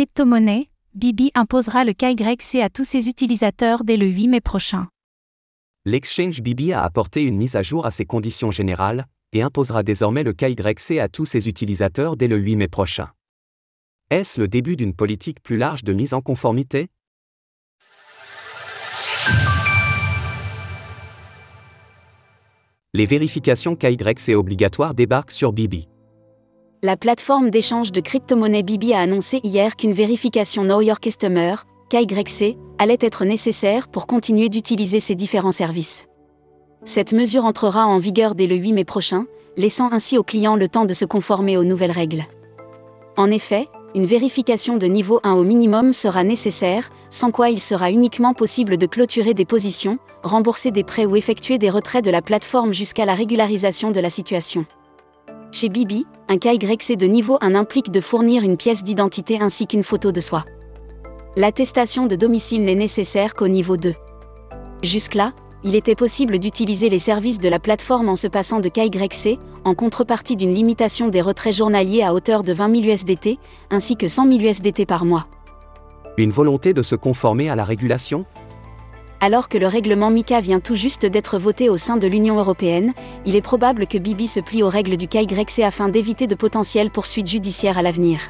Crypto-monnaie, Bibi imposera le KYC à tous ses utilisateurs dès le 8 mai prochain. L'exchange Bibi a apporté une mise à jour à ses conditions générales et imposera désormais le KYC à tous ses utilisateurs dès le 8 mai prochain. Est-ce le début d'une politique plus large de mise en conformité? Les vérifications KYC obligatoires débarquent sur Bibi. La plateforme d'échange de crypto-monnaies Bibi a annoncé hier qu'une vérification Know Your Customer, KYC, allait être nécessaire pour continuer d'utiliser ces différents services. Cette mesure entrera en vigueur dès le 8 mai prochain, laissant ainsi aux clients le temps de se conformer aux nouvelles règles. En effet, une vérification de niveau 1 au minimum sera nécessaire, sans quoi il sera uniquement possible de clôturer des positions, rembourser des prêts ou effectuer des retraits de la plateforme jusqu'à la régularisation de la situation. Chez Bibi, un KYC de niveau 1 implique de fournir une pièce d'identité ainsi qu'une photo de soi. L'attestation de domicile n'est nécessaire qu'au niveau 2. Jusque-là, il était possible d'utiliser les services de la plateforme en se passant de KYC, en contrepartie d'une limitation des retraits journaliers à hauteur de 20 000 USDT, ainsi que 100 000 USDT par mois. Une volonté de se conformer à la régulation? Alors que le règlement MICA vient tout juste d'être voté au sein de l'Union européenne, il est probable que Bibi se plie aux règles du KYC afin d'éviter de potentielles poursuites judiciaires à l'avenir.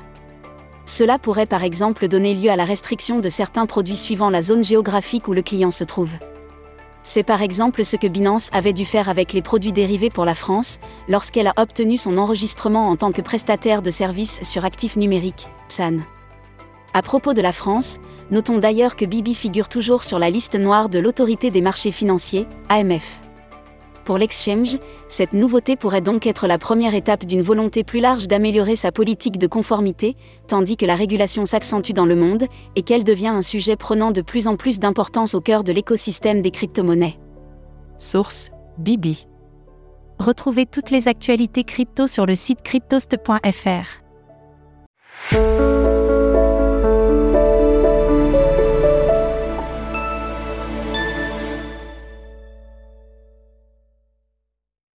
Cela pourrait par exemple donner lieu à la restriction de certains produits suivant la zone géographique où le client se trouve. C'est par exemple ce que Binance avait dû faire avec les produits dérivés pour la France, lorsqu'elle a obtenu son enregistrement en tant que prestataire de services sur actifs numériques, PSAN. À propos de la France, notons d'ailleurs que Bibi figure toujours sur la liste noire de l'autorité des marchés financiers, AMF. Pour l'exchange, cette nouveauté pourrait donc être la première étape d'une volonté plus large d'améliorer sa politique de conformité, tandis que la régulation s'accentue dans le monde et qu'elle devient un sujet prenant de plus en plus d'importance au cœur de l'écosystème des crypto-monnaies. Source Bibi. Retrouvez toutes les actualités crypto sur le site cryptost.fr.